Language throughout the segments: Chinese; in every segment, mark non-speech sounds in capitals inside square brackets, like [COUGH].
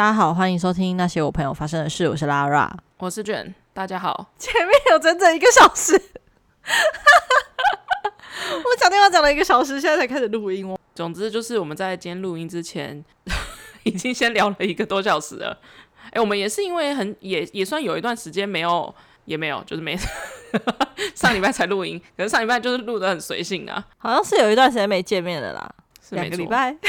大家好，欢迎收听那些我朋友发生的事。我是 Lara，我是卷。大家好，前面有整整一个小时，[LAUGHS] 我讲电话讲了一个小时，现在才开始录音哦。总之就是我们在今天录音之前，[LAUGHS] 已经先聊了一个多小时了。哎、欸，我们也是因为很也也算有一段时间没有，也没有，就是没 [LAUGHS] 上礼拜才录音，可是上礼拜就是录的很随性啊，好像是有一段时间没见面了啦，两个礼拜。[LAUGHS]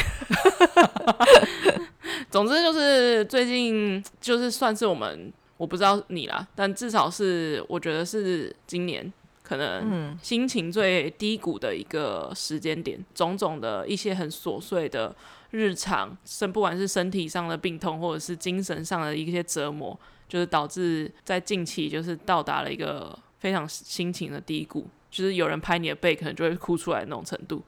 [LAUGHS] 总之就是最近就是算是我们，我不知道你啦，但至少是我觉得是今年可能心情最低谷的一个时间点，种种的一些很琐碎的日常，身不管是身体上的病痛，或者是精神上的一些折磨，就是导致在近期就是到达了一个非常心情的低谷，就是有人拍你的背，可能就会哭出来那种程度。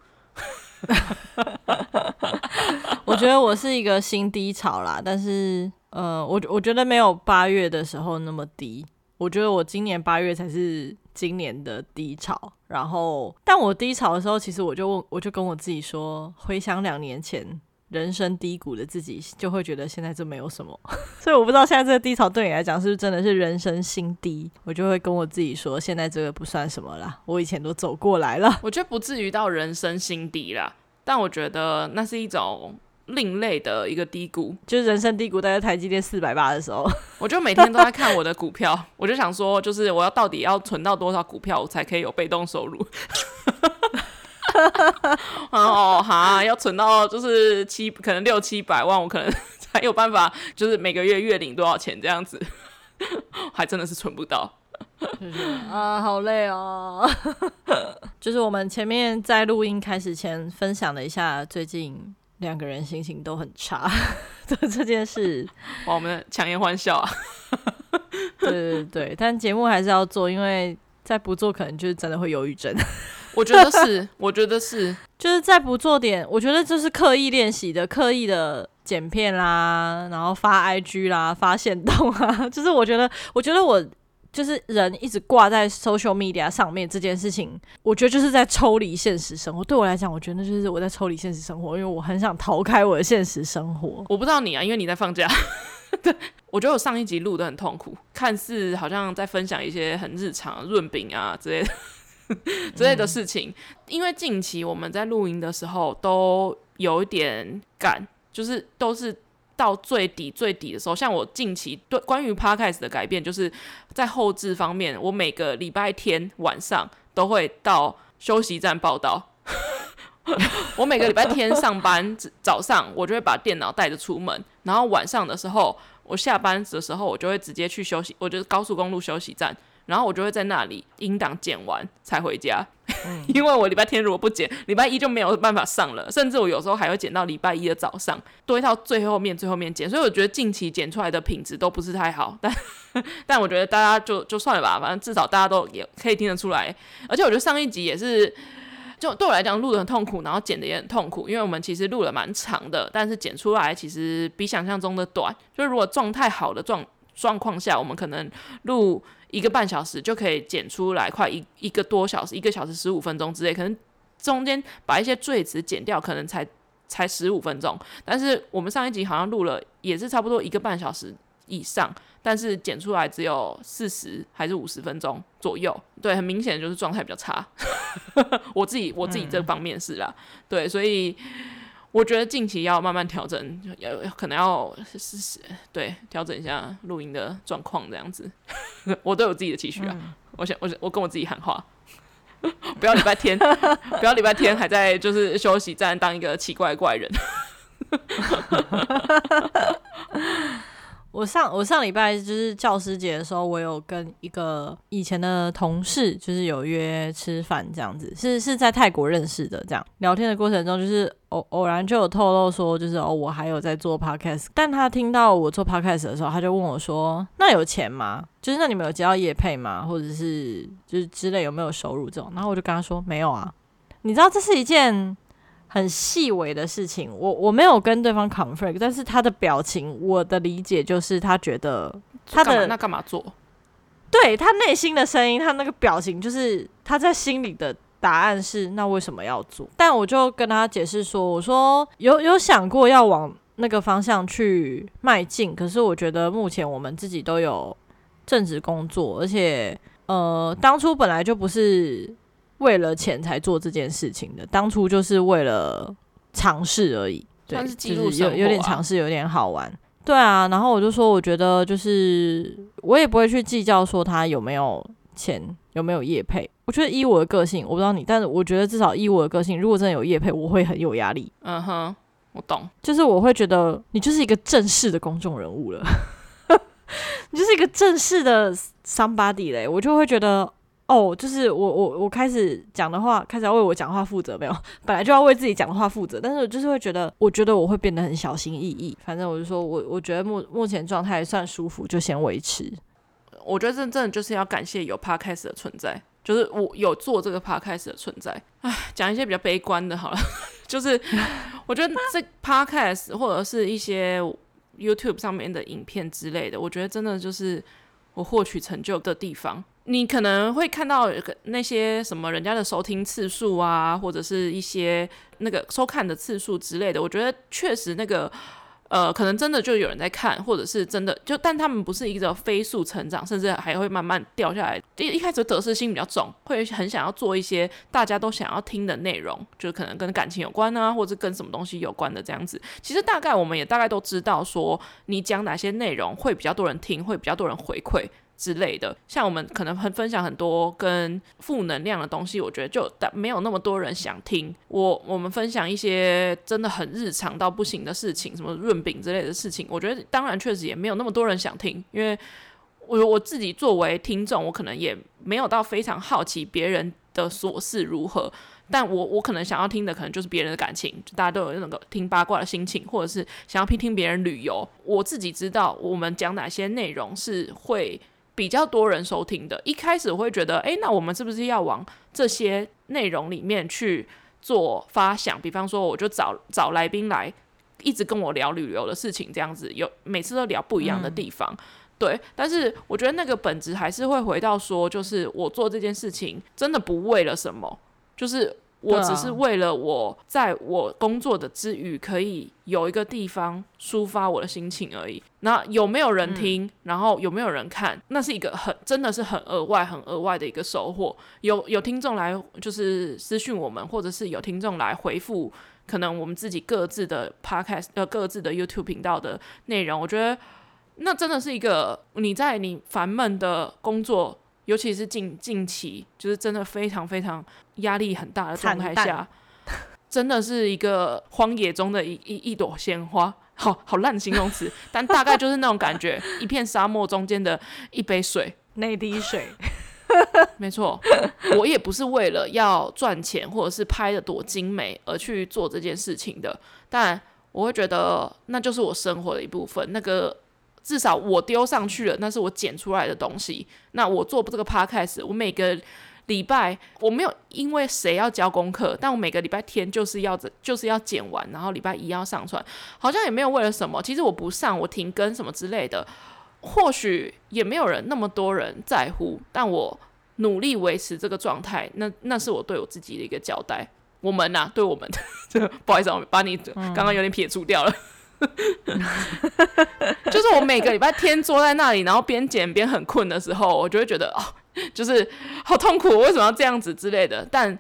[LAUGHS] 我觉得我是一个新低潮啦，但是呃，我我觉得没有八月的时候那么低。我觉得我今年八月才是今年的低潮。然后，但我低潮的时候，其实我就问，我就跟我自己说，回想两年前人生低谷的自己，就会觉得现在这没有什么。[LAUGHS] 所以我不知道现在这个低潮对你来讲是不是真的是人生新低。我就会跟我自己说，现在这个不算什么啦，我以前都走过来了。我觉得不至于到人生新低啦，但我觉得那是一种。另类的一个低谷，就是人生低谷，大概台积电四百八的时候，我就每天都在看我的股票，[LAUGHS] 我就想说，就是我要到底要存到多少股票，我才可以有被动收入？[LAUGHS] 哦哈，要存到就是七，可能六七百万，我可能才有办法，就是每个月月领多少钱这样子，[LAUGHS] 还真的是存不到。啊，好累哦。[LAUGHS] 就是我们前面在录音开始前分享了一下最近。两个人心情都很差，的这件事，哇，我们强颜欢笑啊！对对对，但节目还是要做，因为再不做，可能就是真的会忧郁症。我觉得是，我觉得是，[LAUGHS] 就是再不做点，我觉得这是刻意练习的，刻意的剪片啦，然后发 IG 啦，发现动啊，就是我觉得，我觉得我。就是人一直挂在 social media 上面这件事情，我觉得就是在抽离现实生活。对我来讲，我觉得就是我在抽离现实生活，因为我很想逃开我的现实生活。我不知道你啊，因为你在放假。[LAUGHS] 对，我觉得我上一集录的很痛苦，看似好像在分享一些很日常润饼啊之类的 [LAUGHS] 之类的事情。嗯、因为近期我们在录音的时候都有一点赶，就是都是。到最底最底的时候，像我近期对关于 Podcast 的改变，就是在后置方面，我每个礼拜天晚上都会到休息站报道。[LAUGHS] 我每个礼拜天上班早上，我就会把电脑带着出门，然后晚上的时候，我下班的时候，我就会直接去休息，我就是高速公路休息站。然后我就会在那里音档剪完才回家，嗯、[LAUGHS] 因为我礼拜天如果不剪，礼拜一就没有办法上了。甚至我有时候还会剪到礼拜一的早上，堆到最后面最后面剪。所以我觉得近期剪出来的品质都不是太好，但 [LAUGHS] 但我觉得大家就就算了吧，反正至少大家都也可以听得出来。而且我觉得上一集也是，就对我来讲录得很痛苦，然后剪得也很痛苦，因为我们其实录了蛮长的，但是剪出来其实比想象中的短。就是如果状态好的状状况下，我们可能录。一个半小时就可以剪出来，快一一个多小时，一个小时十五分钟之类，可能中间把一些赘词剪掉，可能才才十五分钟。但是我们上一集好像录了，也是差不多一个半小时以上，但是剪出来只有四十还是五十分钟左右。对，很明显就是状态比较差。[LAUGHS] 我自己我自己这方面是啦，对，所以。我觉得近期要慢慢调整，要可能要试试对调整一下录音的状况这样子。[LAUGHS] 我都有自己的期许啊，嗯、我想我想我跟我自己喊话，[LAUGHS] 不要礼拜天，不要礼拜天还在就是休息站当一个奇怪怪人。[LAUGHS] 我上我上礼拜就是教师节的时候，我有跟一个以前的同事，就是有约吃饭这样子，是是在泰国认识的。这样聊天的过程中，就是偶偶然就有透露说，就是哦，我还有在做 podcast。但他听到我做 podcast 的时候，他就问我说：“那有钱吗？就是那你们有接到业配吗？或者是就是之类有没有收入这种？”然后我就跟他说：“没有啊。”你知道这是一件。很细微的事情，我我没有跟对方 confirm，但是他的表情，我的理解就是他觉得他的那干嘛做？对，他内心的声音，他那个表情就是他在心里的答案是那为什么要做？但我就跟他解释说，我说有有想过要往那个方向去迈进。可是我觉得目前我们自己都有正职工作，而且呃，当初本来就不是为了钱才做这件事情的，当初就是为了尝试而已。对，是就是有有点尝试，有点好玩。对啊，然后我就说，我觉得就是我也不会去计较说他有没有钱，有没有业配。我觉得依我的个性，我不知道你，但是我觉得至少依我的个性，如果真的有业配，我会很有压力。嗯哼，我懂，就是我会觉得你就是一个正式的公众人物了，[LAUGHS] 你就是一个正式的 somebody 嘞，我就会觉得。哦，就是我我我开始讲的话，开始要为我讲话负责没有？本来就要为自己讲的话负责，但是我就是会觉得，我觉得我会变得很小心翼翼。反正我就说我我觉得目目前状态算舒服，就先维持。我觉得真正就是要感谢有 Podcast 的存在，就是我有做这个 Podcast 的存在。唉，讲一些比较悲观的，好了，[LAUGHS] 就是我觉得这 Podcast 或者是一些 YouTube 上面的影片之类的，我觉得真的就是我获取成就的地方。你可能会看到那些什么人家的收听次数啊，或者是一些那个收看的次数之类的。我觉得确实那个呃，可能真的就有人在看，或者是真的就，但他们不是一个飞速成长，甚至还会慢慢掉下来。一一开始得失心比较重，会很想要做一些大家都想要听的内容，就可能跟感情有关啊，或者跟什么东西有关的这样子。其实大概我们也大概都知道，说你讲哪些内容会比较多人听，会比较多人回馈。之类的，像我们可能很分享很多跟负能量的东西，我觉得就但没有那么多人想听。我我们分享一些真的很日常到不行的事情，什么润饼之类的事情，我觉得当然确实也没有那么多人想听，因为我我自己作为听众，我可能也没有到非常好奇别人的琐事如何，但我我可能想要听的可能就是别人的感情，就大家都有那个听八卦的心情，或者是想要听听别人旅游。我自己知道我们讲哪些内容是会。比较多人收听的，一开始我会觉得，诶，那我们是不是要往这些内容里面去做发想？比方说，我就找找来宾来，一直跟我聊旅游的事情，这样子，有每次都聊不一样的地方，嗯、对。但是我觉得那个本质还是会回到说，就是我做这件事情真的不为了什么，就是。我只是为了我在我工作的之余，可以有一个地方抒发我的心情而已。那有没有人听？然后有没有人看？那是一个很真的是很额外、很额外的一个收获。有有听众来就是私讯我们，或者是有听众来回复，可能我们自己各自的 podcast 呃各自的 YouTube 频道的内容。我觉得那真的是一个你在你烦闷的工作。尤其是近近期，就是真的非常非常压力很大的状态下，真的是一个荒野中的一一一朵鲜花，[LAUGHS] 好好烂形容词，[LAUGHS] 但大概就是那种感觉，一片沙漠中间的一杯水，那滴水，[LAUGHS] 没错，我也不是为了要赚钱或者是拍的多精美而去做这件事情的，但我会觉得那就是我生活的一部分，那个。至少我丢上去了，那是我剪出来的东西。那我做这个 podcast，我每个礼拜我没有因为谁要交功课，但我每个礼拜天就是要就是要剪完，然后礼拜一要上传，好像也没有为了什么。其实我不上，我停更什么之类的，或许也没有人那么多人在乎。但我努力维持这个状态，那那是我对我自己的一个交代。我们呐、对我们 [LAUGHS] 的，不好意思，我把你刚刚有点撇除掉了。[LAUGHS] 就是我每个礼拜天坐在那里，然后边剪边很困的时候，我就会觉得哦，就是好痛苦，为什么要这样子之类的。但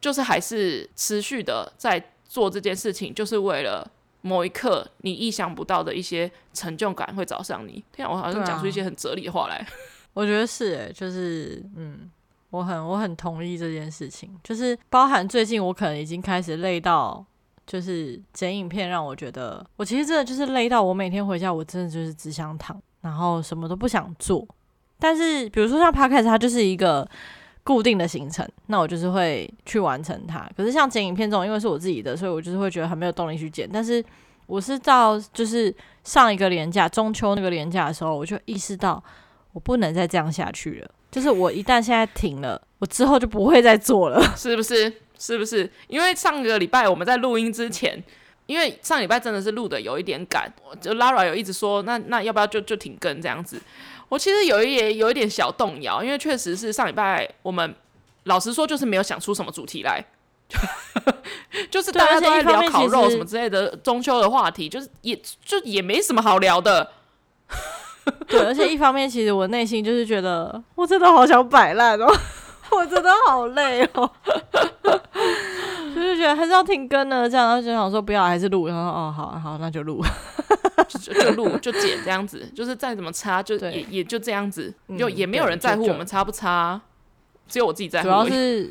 就是还是持续的在做这件事情，就是为了某一刻你意想不到的一些成就感会找上你。天啊，我好像讲出一些很哲理的话来。我觉得是诶，就是嗯，我很我很同意这件事情，就是包含最近我可能已经开始累到。就是剪影片让我觉得，我其实真的就是累到我每天回家，我真的就是只想躺，然后什么都不想做。但是比如说像 Podcast，它就是一个固定的行程，那我就是会去完成它。可是像剪影片这种，因为是我自己的，所以我就是会觉得很没有动力去剪。但是我是到就是上一个年假，中秋那个年假的时候，我就意识到我不能再这样下去了。就是我一旦现在停了，我之后就不会再做了，[LAUGHS] 是不是？是不是？因为上个礼拜我们在录音之前，因为上礼拜真的是录的有一点赶，就 Lara 有一直说，那那要不要就就停更这样子？我其实有一也有一点小动摇，因为确实是上礼拜我们老实说就是没有想出什么主题来，[LAUGHS] 就是大家都在聊烤肉什么之类的中秋的话题，就是也就也没什么好聊的。对，而且一方面，其实我内心就是觉得，我真的好想摆烂哦，我真的好累哦，[LAUGHS] 就是觉得还是要停更呢，这样，然后就想说不要，还是录，然后哦，好好，那就录，就就录就剪这样子，就是再怎么差，就也也就这样子，就也没有人在乎我们差不差，只有我自己在乎。主要是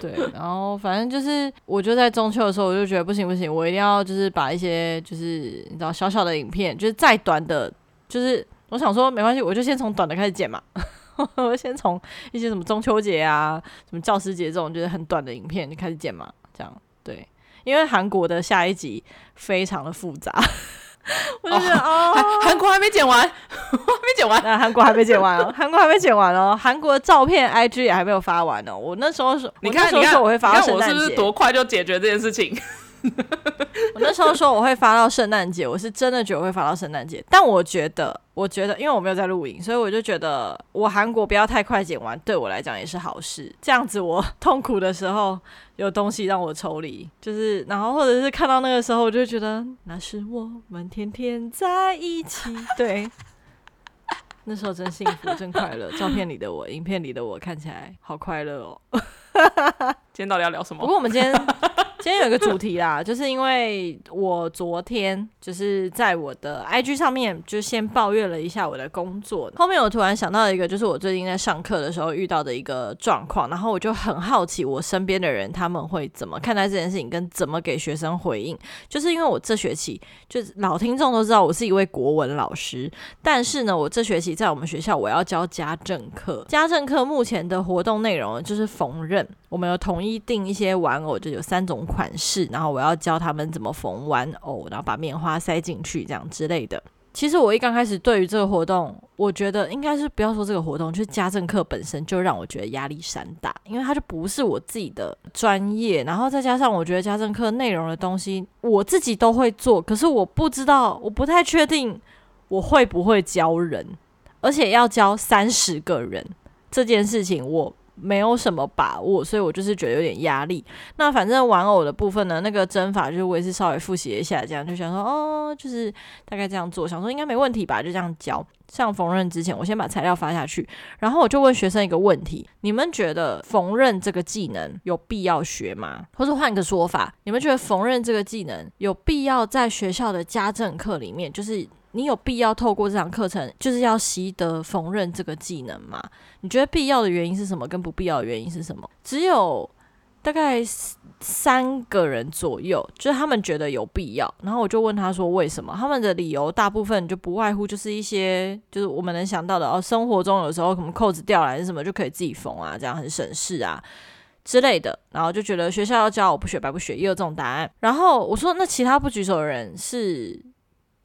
对，然后反正就是，我就在中秋的时候，我就觉得不行不行，我一定要就是把一些就是你知道小小的影片，就是再短的。就是我想说没关系，我就先从短的开始剪嘛。[LAUGHS] 我先从一些什么中秋节啊、什么教师节这种就是很短的影片就开始剪嘛。这样对，因为韩国的下一集非常的复杂，[LAUGHS] 我就觉得哦，韩、哦、国还没剪完，[LAUGHS] 还没剪完，韩国还没剪完哦，韩国还没剪完哦，韩国的照片 IG 也还没有发完哦。我那时候是，你看，我那时候说我会发到圣诞节，我是不是多快就解决这件事情？[LAUGHS] 我那时候说我会发到圣诞节，我是真的觉得我会发到圣诞节。但我觉得，我觉得，因为我没有在录影，所以我就觉得我韩国不要太快剪完，对我来讲也是好事。这样子我痛苦的时候有东西让我抽离，就是然后或者是看到那个时候，我就觉得那是我们天天在一起。[LAUGHS] 对，那时候真幸福，真快乐。照片里的我，影片里的我看起来好快乐哦。[LAUGHS] 今天到底要聊什么？不过我们今天。今天有一个主题啦，[LAUGHS] 就是因为我昨天就是在我的 IG 上面就先抱怨了一下我的工作，后面我突然想到一个，就是我最近在上课的时候遇到的一个状况，然后我就很好奇我身边的人他们会怎么看待这件事情，跟怎么给学生回应。就是因为我这学期就是老听众都知道我是一位国文老师，但是呢，我这学期在我们学校我要教家政课，家政课目前的活动内容就是缝纫，我们有统一定一些玩偶，就有三种。款式，然后我要教他们怎么缝玩偶，然后把棉花塞进去，这样之类的。其实我一刚开始对于这个活动，我觉得应该是不要说这个活动，就是家政课本身就让我觉得压力山大，因为它就不是我自己的专业，然后再加上我觉得家政课内容的东西我自己都会做，可是我不知道，我不太确定我会不会教人，而且要教三十个人这件事情，我。[LAUGHS] 没有什么把握，所以我就是觉得有点压力。那反正玩偶的部分呢，那个针法就是我也是稍微复习一下，这样就想说哦，就是大概这样做，想说应该没问题吧，就这样教。像缝纫之前，我先把材料发下去，然后我就问学生一个问题：你们觉得缝纫这个技能有必要学吗？或者换个说法，你们觉得缝纫这个技能有必要在学校的家政课里面，就是？你有必要透过这堂课程，就是要习得缝纫这个技能吗？你觉得必要的原因是什么？跟不必要的原因是什么？只有大概三个人左右，就是他们觉得有必要。然后我就问他说为什么？他们的理由大部分就不外乎就是一些，就是我们能想到的哦，生活中有时候可能扣子掉了还是什么，就可以自己缝啊，这样很省事啊之类的。然后就觉得学校要教我不学白不学，也有这种答案。然后我说那其他不举手的人是？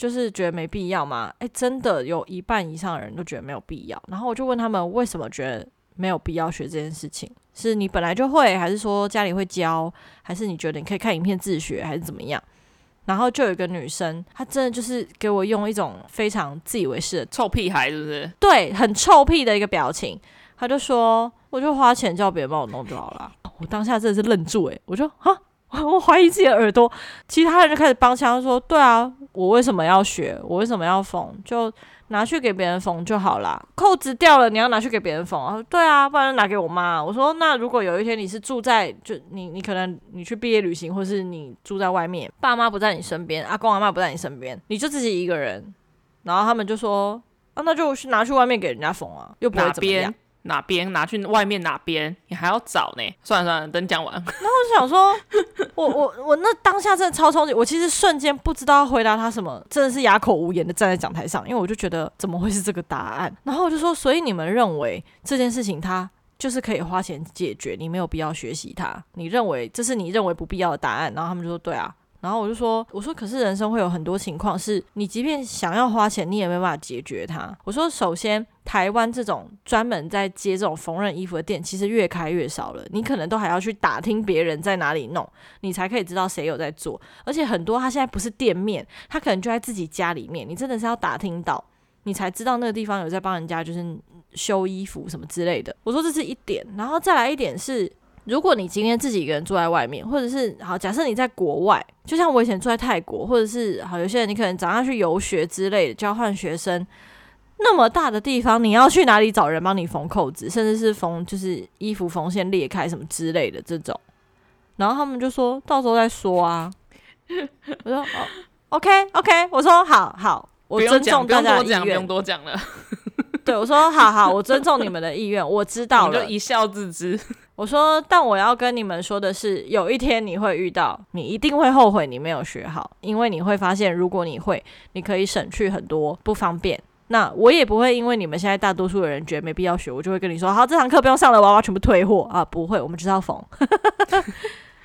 就是觉得没必要嘛？诶，真的有一半以上的人都觉得没有必要。然后我就问他们为什么觉得没有必要学这件事情？是你本来就会，还是说家里会教，还是你觉得你可以看影片自学，还是怎么样？然后就有一个女生，她真的就是给我用一种非常自以为是的臭屁孩，是不是？对，很臭屁的一个表情。她就说：“我就花钱叫别人帮我弄就好了。[LAUGHS] ”我当下真的是愣住，诶，我就哈。[LAUGHS] 我怀疑自己的耳朵，其他人就开始帮腔说：“对啊，我为什么要学？我为什么要缝？就拿去给别人缝就好啦。扣子掉了，你要拿去给别人缝啊？对啊，不然拿给我妈。我说，那如果有一天你是住在，就你你可能你去毕业旅行，或是你住在外面，爸妈不在你身边，阿公阿妈不在你身边，你就自己一个人，然后他们就说：啊，那就去拿去外面给人家缝啊，又不会怎么样。”哪边拿去外面哪边，你还要找呢？算了算了，等讲完。然后我就想说，我我我那当下真的超冲击，我其实瞬间不知道要回答他什么，真的是哑口无言的站在讲台上，因为我就觉得怎么会是这个答案？然后我就说，所以你们认为这件事情它就是可以花钱解决，你没有必要学习它？你认为这是你认为不必要的答案？然后他们就说对啊。然后我就说，我说可是人生会有很多情况是你即便想要花钱，你也没办法解决它。我说首先。台湾这种专门在接这种缝纫衣服的店，其实越开越少了。你可能都还要去打听别人在哪里弄，你才可以知道谁有在做。而且很多他现在不是店面，他可能就在自己家里面。你真的是要打听到，你才知道那个地方有在帮人家就是修衣服什么之类的。我说这是一点，然后再来一点是，如果你今天自己一个人住在外面，或者是好，假设你在国外，就像我以前住在泰国，或者是好，有些人你可能早上去游学之类的，交换学生，那么大的地方，你要去哪里找人帮你缝扣子，甚至是缝就是衣服缝线裂开什么之类的这种，然后他们就说到时候再说啊。我说哦，OK OK，我说好好，我尊重大家的意愿，不用多讲了。[LAUGHS] 对，我说好好，我尊重你们的意愿，我知道了，就一笑置之。我说，但我要跟你们说的是，有一天你会遇到，你一定会后悔你没有学好，因为你会发现，如果你会，你可以省去很多不方便。那我也不会因为你们现在大多数的人觉得没必要学，我就会跟你说，好，这堂课不用上了，娃娃全部退货啊，不会，我们知道缝。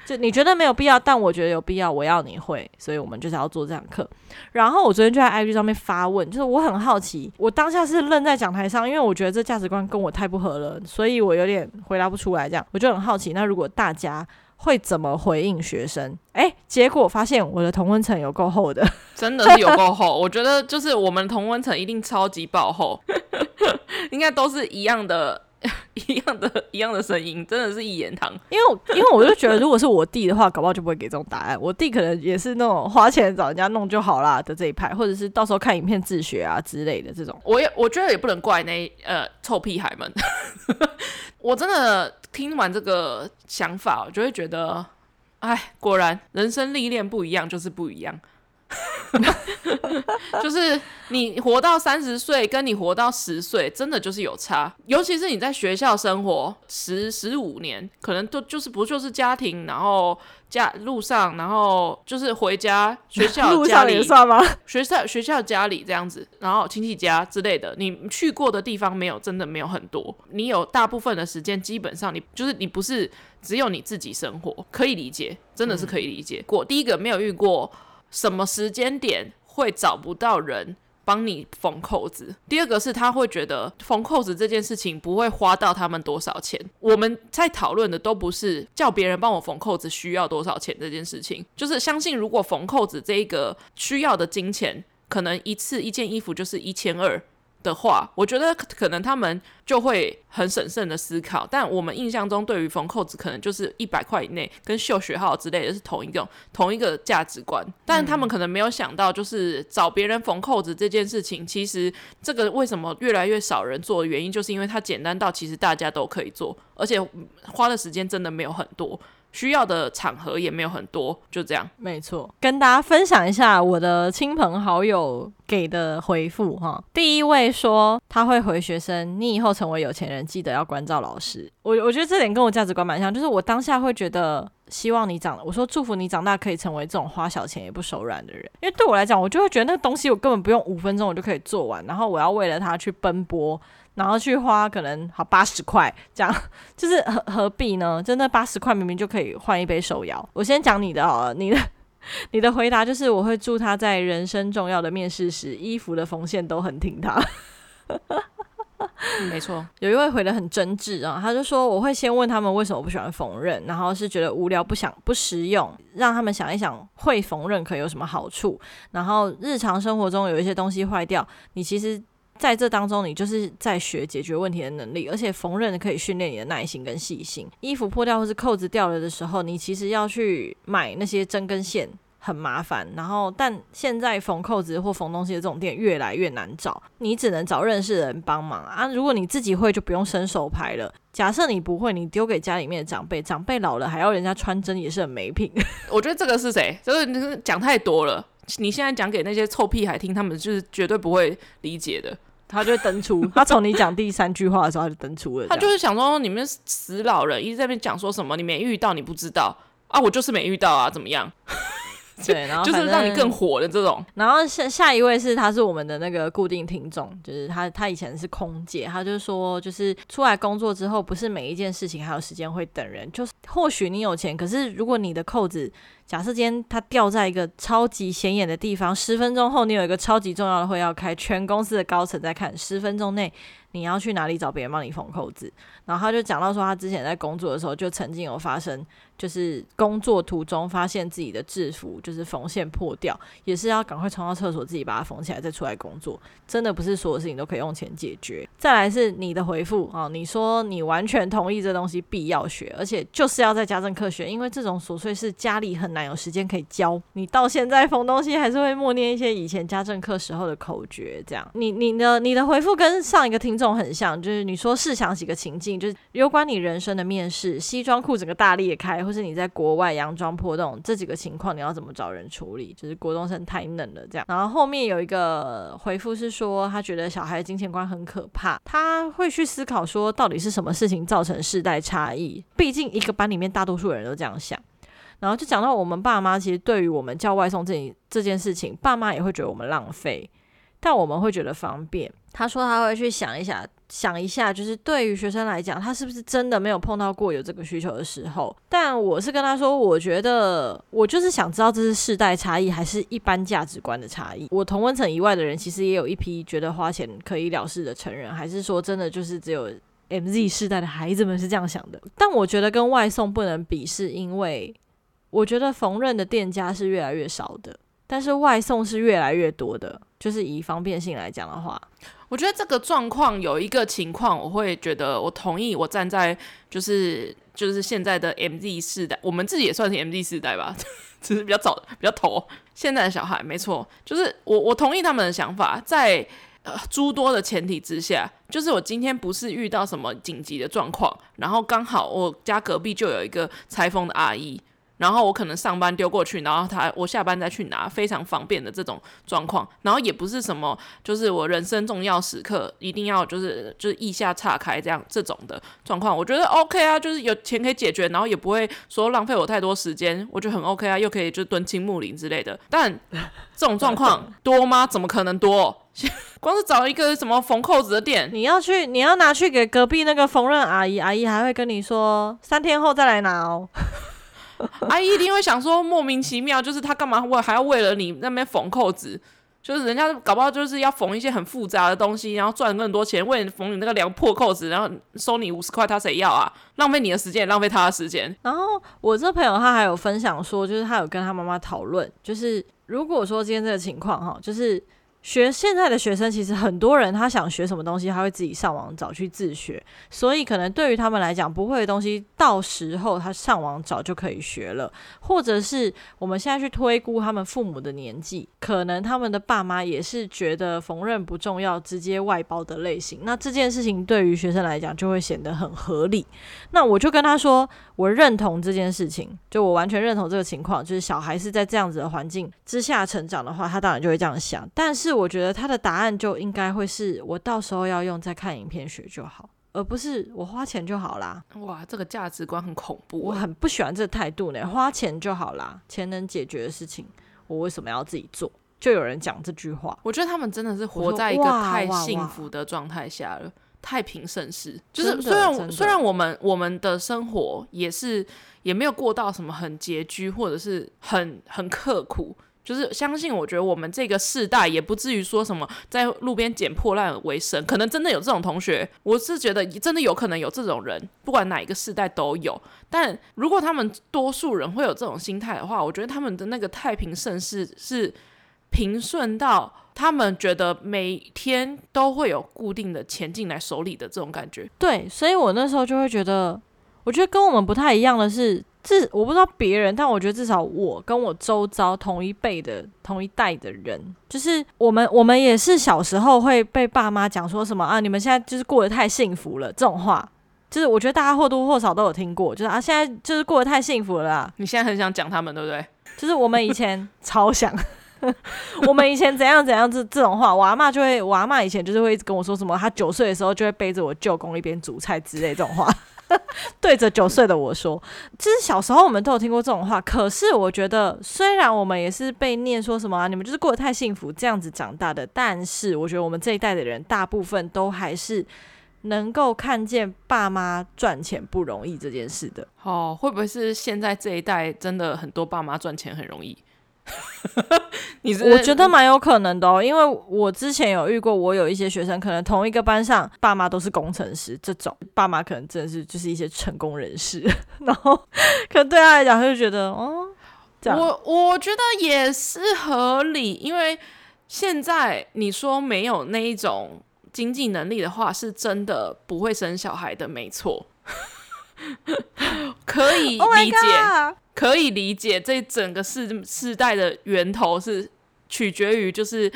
就你觉得没有必要，但我觉得有必要。我要你会，所以我们就是要做这堂课。然后我昨天就在 IG 上面发问，就是我很好奇，我当下是愣在讲台上，因为我觉得这价值观跟我太不合了，所以我有点回答不出来。这样我就很好奇，那如果大家会怎么回应学生？诶，结果发现我的同温层有够厚的，真的是有够厚。我觉得就是我们同温层一定超级爆厚，[LAUGHS] 应该都是一样的。一样的，一样的声音，真的是一言堂。[LAUGHS] 因为，因为我就觉得，如果是我弟的话，搞不好就不会给这种答案。我弟可能也是那种花钱找人家弄就好啦的这一派，或者是到时候看影片自学啊之类的这种。我也我觉得也不能怪那呃臭屁孩们。我真的听完这个想法，我就会觉得，哎，果然人生历练不一样，就是不一样。[LAUGHS] 就是你活到三十岁，跟你活到十岁，真的就是有差。尤其是你在学校生活十十五年，可能都就是不就是家庭，然后家路上，然后就是回家学校 [LAUGHS] 路上也算吗？学校学校家里这样子，然后亲戚家之类的，你去过的地方没有，真的没有很多。你有大部分的时间，基本上你就是你不是只有你自己生活，可以理解，真的是可以理解。过、嗯、第一个没有遇过。什么时间点会找不到人帮你缝扣子？第二个是他会觉得缝扣子这件事情不会花到他们多少钱。我们在讨论的都不是叫别人帮我缝扣子需要多少钱这件事情，就是相信如果缝扣子这一个需要的金钱，可能一次一件衣服就是一千二。的话，我觉得可能他们就会很审慎的思考。但我们印象中，对于缝扣子可能就是一百块以内，跟绣学号之类的是同一个同一个价值观。但他们可能没有想到，就是找别人缝扣子这件事情，其实这个为什么越来越少人做的原因，就是因为它简单到其实大家都可以做，而且花的时间真的没有很多。需要的场合也没有很多，就这样。没错，跟大家分享一下我的亲朋好友给的回复哈。第一位说他会回学生，你以后成为有钱人，记得要关照老师。我我觉得这点跟我价值观蛮像，就是我当下会觉得希望你长，我说祝福你长大可以成为这种花小钱也不手软的人。因为对我来讲，我就会觉得那个东西我根本不用五分钟我就可以做完，然后我要为了他去奔波。然后去花可能好八十块，这样就是 [LAUGHS] 何何必呢？就那八十块明明就可以换一杯手摇。我先讲你的好了，你的你的回答就是我会祝他在人生重要的面试时，衣服的缝线都很挺他。[LAUGHS] 没错，有一位回的很真挚啊，他就说我会先问他们为什么不喜欢缝纫，然后是觉得无聊不想不实用，让他们想一想会缝纫可有什么好处。然后日常生活中有一些东西坏掉，你其实。在这当中，你就是在学解决问题的能力，而且缝纫可以训练你的耐心跟细心。衣服破掉或是扣子掉了的时候，你其实要去买那些针跟线，很麻烦。然后，但现在缝扣子或缝东西的这种店越来越难找，你只能找认识的人帮忙啊。如果你自己会，就不用伸手牌了。假设你不会，你丢给家里面的长辈，长辈老了还要人家穿针，也是很没品。[LAUGHS] 我觉得这个是谁？这个讲太多了。你现在讲给那些臭屁孩听，他们就是绝对不会理解的。他就会登出，[LAUGHS] 他从你讲第三句话的时候他就登出了。他就是想说，你们死老人一直在那边讲说什么，你没遇到，你不知道啊，我就是没遇到啊，怎么样？[LAUGHS] 对，然后就是让你更火的这种。然后下下一位是，他是我们的那个固定听众，就是他，他以前是空姐，他就说，就是出来工作之后，不是每一件事情还有时间会等人，就是或许你有钱，可是如果你的扣子。假设今天他掉在一个超级显眼的地方，十分钟后你有一个超级重要的会要开，全公司的高层在看，十分钟内你要去哪里找别人帮你缝扣子？然后他就讲到说，他之前在工作的时候就曾经有发生。就是工作途中发现自己的制服就是缝线破掉，也是要赶快冲到厕所自己把它缝起来再出来工作。真的不是所有事情都可以用钱解决。再来是你的回复啊，你说你完全同意这东西必要学，而且就是要在家政课学，因为这种琐碎事家里很哪有时间可以教。你到现在缝东西还是会默念一些以前家政课时候的口诀，这样。你你的你的回复跟上一个听众很像，就是你说试想几个情境，就是有关你人生的面试，西装裤整个大裂开。或是你在国外洋装破洞这几个情况，你要怎么找人处理？就是国中生太嫩了这样。然后后面有一个回复是说，他觉得小孩的金钱观很可怕，他会去思考说，到底是什么事情造成世代差异？毕竟一个班里面大多数人都这样想。然后就讲到我们爸妈，其实对于我们叫外送这这件事情，爸妈也会觉得我们浪费，但我们会觉得方便。他说他会去想一想，想一下，就是对于学生来讲，他是不是真的没有碰到过有这个需求的时候？但我是跟他说，我觉得我就是想知道这是世代差异，还是一般价值观的差异。我同温层以外的人，其实也有一批觉得花钱可以了事的成人，还是说真的就是只有 MZ 世代的孩子们是这样想的？但我觉得跟外送不能比，是因为我觉得缝纫的店家是越来越少的，但是外送是越来越多的。就是以方便性来讲的话。我觉得这个状况有一个情况，我会觉得我同意。我站在就是就是现在的 MZ 世代，我们自己也算是 MZ 世代吧，[LAUGHS] 只是比较早、比较头。现在的小孩没错，就是我我同意他们的想法，在呃诸多的前提之下，就是我今天不是遇到什么紧急的状况，然后刚好我家隔壁就有一个裁缝的阿姨。然后我可能上班丢过去，然后他我下班再去拿，非常方便的这种状况。然后也不是什么，就是我人生重要时刻一定要就是就是腋下岔开这样这种的状况，我觉得 OK 啊，就是有钱可以解决，然后也不会说浪费我太多时间，我觉得很 OK 啊，又可以就蹲青木林之类的。但这种状况多吗？怎么可能多？[LAUGHS] 光是找一个什么缝扣子的店，你要去，你要拿去给隔壁那个缝纫阿姨，阿姨还会跟你说三天后再来拿哦。阿姨一定会想说莫名其妙，就是他干嘛为还要为了你那边缝扣子，就是人家搞不好就是要缝一些很复杂的东西，然后赚更多钱，为了缝你那个两破扣子，然后收你五十块，他谁要啊？浪费你的时间，也浪费他的时间。然后我这朋友他还有分享说，就是他有跟他妈妈讨论，就是如果说今天这个情况哈，就是。学现在的学生其实很多人，他想学什么东西，他会自己上网找去自学，所以可能对于他们来讲，不会的东西，到时候他上网找就可以学了。或者是我们现在去推估他们父母的年纪，可能他们的爸妈也是觉得缝纫不重要，直接外包的类型。那这件事情对于学生来讲就会显得很合理。那我就跟他说，我认同这件事情，就我完全认同这个情况，就是小孩是在这样子的环境之下成长的话，他当然就会这样想。但是我觉得他的答案就应该会是我到时候要用再看影片学就好，而不是我花钱就好啦。哇，这个价值观很恐怖，我很不喜欢这个态度呢。花钱就好啦，钱能解决的事情，我为什么要自己做？就有人讲这句话，我觉得他们真的是活在一个太幸福的状态下了，太平盛世。就是虽然虽然我们我们的生活也是也没有过到什么很拮据或者是很很刻苦。就是相信，我觉得我们这个世代也不至于说什么在路边捡破烂为生，可能真的有这种同学，我是觉得真的有可能有这种人，不管哪一个世代都有。但如果他们多数人会有这种心态的话，我觉得他们的那个太平盛世是平顺到他们觉得每天都会有固定的钱进来手里的这种感觉。对，所以我那时候就会觉得，我觉得跟我们不太一样的是。是我不知道别人，但我觉得至少我跟我周遭同一辈的同一代的人，就是我们我们也是小时候会被爸妈讲说什么啊，你们现在就是过得太幸福了这种话，就是我觉得大家或多或少都有听过，就是啊现在就是过得太幸福了啦。你现在很想讲他们对不对？[LAUGHS] 就是我们以前 [LAUGHS] 超想，[LAUGHS] 我们以前怎样怎样这这种话，我阿嬷就会，我阿嬷以前就是会一直跟我说什么，她九岁的时候就会背着我舅公一边煮菜之类这种话。[LAUGHS] 对着九岁的我说，其实小时候我们都有听过这种话。可是我觉得，虽然我们也是被念说什么啊，你们就是过得太幸福这样子长大的，但是我觉得我们这一代的人大部分都还是能够看见爸妈赚钱不容易这件事的。哦，会不会是现在这一代真的很多爸妈赚钱很容易？[LAUGHS] 你是我觉得蛮有可能的哦，因为我之前有遇过，我有一些学生，可能同一个班上爸妈都是工程师，这种爸妈可能真的是就是一些成功人士，[LAUGHS] 然后可能对他来讲，他就觉得哦，这样。我我觉得也是合理，因为现在你说没有那一种经济能力的话，是真的不会生小孩的，没错，[LAUGHS] [LAUGHS] 可以理解。Oh 可以理解，这整个世世代的源头是取决于，就是